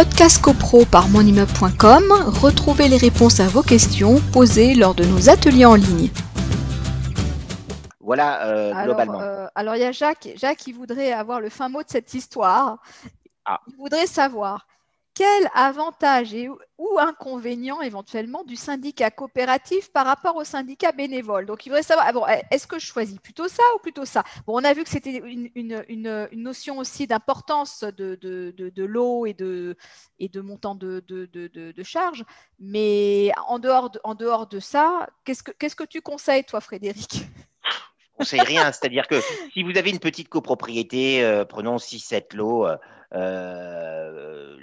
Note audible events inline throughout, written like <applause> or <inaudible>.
Podcast CoPro par monimmeuble.com, retrouvez les réponses à vos questions posées lors de nos ateliers en ligne. Voilà, euh, globalement. Euh, alors, il y a Jacques, Jacques qui voudrait avoir le fin mot de cette histoire. Ah. Il voudrait savoir quel avantage et ou inconvénient éventuellement du syndicat coopératif par rapport au syndicat bénévole? Donc, il voudrait savoir, ah bon, est-ce que je choisis plutôt ça ou plutôt ça? Bon, on a vu que c'était une, notion aussi d'importance de, de, l'eau et de, et de montant de, de, charges, mais en dehors de, en dehors de ça, qu'est-ce que, que tu conseilles, toi, Frédéric? Je conseille rien, c'est-à-dire que si vous avez une petite copropriété, euh, prenons 6-7 lots, euh, euh,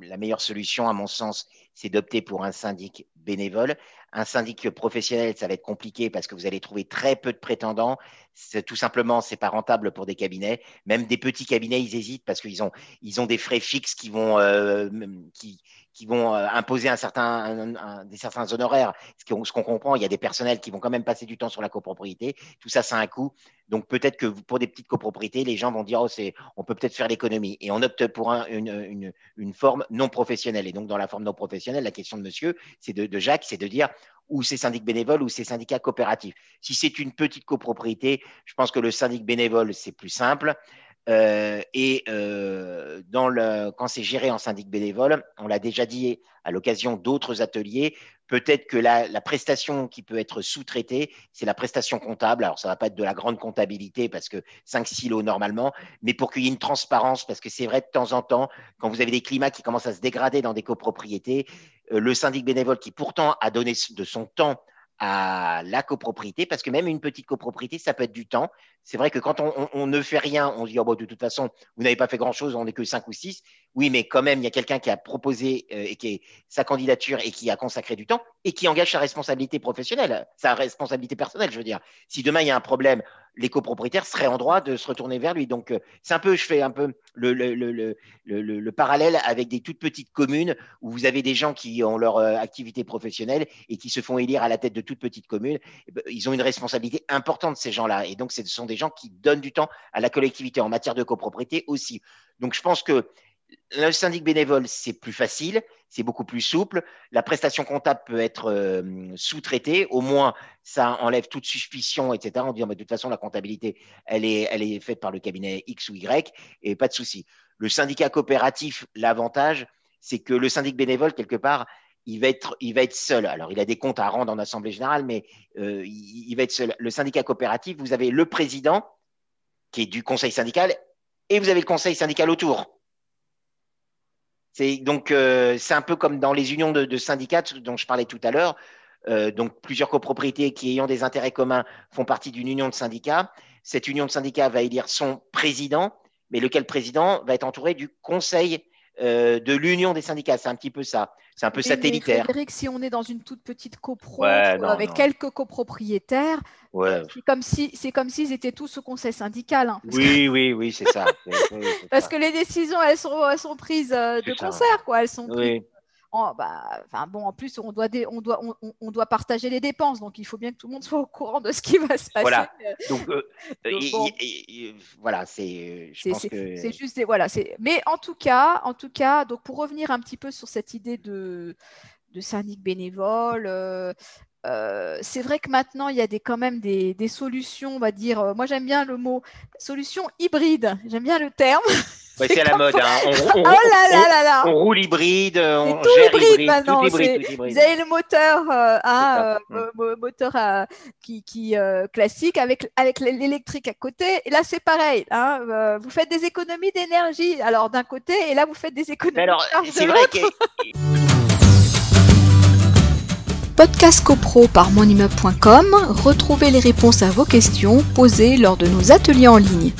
la, meilleure solution, à mon sens, c'est d'opter pour un syndic bénévole. Un syndic professionnel, ça va être compliqué parce que vous allez trouver très peu de prétendants. Tout simplement, c'est pas rentable pour des cabinets. Même des petits cabinets, ils hésitent parce qu'ils ont, des frais fixes qui vont, imposer certain, des certains honoraires. Ce qu'on comprend, il y a des personnels qui vont quand même passer du temps sur la copropriété. Tout ça, ça a un coût. Donc peut-être que pour des petites copropriétés, les gens vont dire, oh, on peut peut-être faire l'économie. Et on opte pour une, forme non professionnelle. Et donc dans la forme non professionnelle, la question de monsieur, c'est de, de Jacques, c'est de dire, ou c'est syndic bénévole ou c'est syndicat coopératif. Si c'est une petite copropriété, je pense que le syndic bénévole, c'est plus simple. Euh, et euh, dans le, quand c'est géré en syndic bénévole, on l'a déjà dit à l'occasion d'autres ateliers, peut-être que la, prestation qui peut être sous-traitée, c'est la prestation comptable. Alors, ça ne va pas être de la grande comptabilité parce que 5 silos normalement, mais pour qu'il y ait une transparence, parce que c'est vrai de temps en temps, quand vous avez des climats qui commencent à se dégrader dans des copropriétés, euh, le syndic bénévole qui pourtant a donné de son temps à la copropriété, parce que même une petite copropriété, ça peut être du temps. C'est vrai que quand on, ne fait rien, on se dit, oh, de toute façon, vous n'avez pas fait grand-chose, on n'est que cinq ou six. Oui, mais quand même, il y a quelqu'un qui a proposé euh, et qui est sa candidature et qui a consacré du temps et qui engage sa responsabilité professionnelle, sa responsabilité personnelle, je veux dire. Si demain, il y a un problème, les copropriétaires seraient en droit de se retourner vers lui. Donc, euh, c'est un peu, je fais un peu le, le, le, le, parallèle avec des toutes petites communes où vous avez des gens qui ont leur euh, activité professionnelle et qui se font élire à la tête de toutes petites communes. Eh ben, ils ont une responsabilité importante, ces gens-là. Et donc, ce sont des gens qui donnent du temps à la collectivité en matière de copropriété aussi. Donc, je pense que le syndic bénévole, c'est plus facile, c'est beaucoup plus souple. La prestation comptable peut être euh, sous-traitée. Au moins, ça enlève toute suspicion, etc. On dit, de toute façon, la comptabilité, elle est, elle est faite par le cabinet X ou Y et pas de souci. Le syndicat coopératif, l'avantage, c'est que le syndic bénévole, quelque part, il va, être, il va être seul. Alors, il a des comptes à rendre en assemblée générale, mais euh, il, va être seul. Le syndicat coopératif, vous avez le président qui est du conseil syndical et vous avez le conseil syndical autour. C'est donc euh, c'est un peu comme dans les unions de, syndicats dont je parlais tout à l'heure. Euh, donc plusieurs copropriétés qui ayant des intérêts communs font partie d'une union de syndicats. Cette union de syndicats va élire son président, mais lequel président va être entouré du conseil euh, de l'union des syndicats. C'est un petit peu ça. C'est un peu satellitaire. Frédéric, si on est dans une toute petite copro avec quelques copropriétaires, c'est comme si c'est comme s'ils étaient tous au conseil syndical. Hein, oui, oui, oui, c'est ça. <laughs> parce que les décisions, elles sont, elles sont prises euh, de concert, quoi. Elles sont prises en, bah, bon, en plus, on doit, on, doit, on, doit partager les dépenses, donc il faut bien que tout le monde <laughs> soit au courant de ce qui va se passer. Voilà. Donc, <laughs> voilà, c'est. C'est juste voilà. Mais en tout cas, en tout cas, donc pour revenir un petit peu sur cette idée de de syndic bénévole, euh, euh, c'est vrai que maintenant, il y a des, quand même des, des solutions, on va dire, euh, moi j'aime bien le mot solution hybride, j'aime bien le terme. <laughs> c'est à la mode. Hein. On, oh là là là là. on, roule hybride, on tout gère hybride, maintenant. Tout hybride, Vous avez le moteur, euh, hein, euh, moteur euh, qui, qui classique avec avec l'électrique à côté. Et là, c'est pareil. Hein, vous faites des économies d'énergie. Alors d'un côté, et là, vous faites des économies. Alors, c'est vrai que <laughs> Podcast CoPro par monimmeuble.com, retrouvez les réponses à vos questions posées lors de nos ateliers en ligne.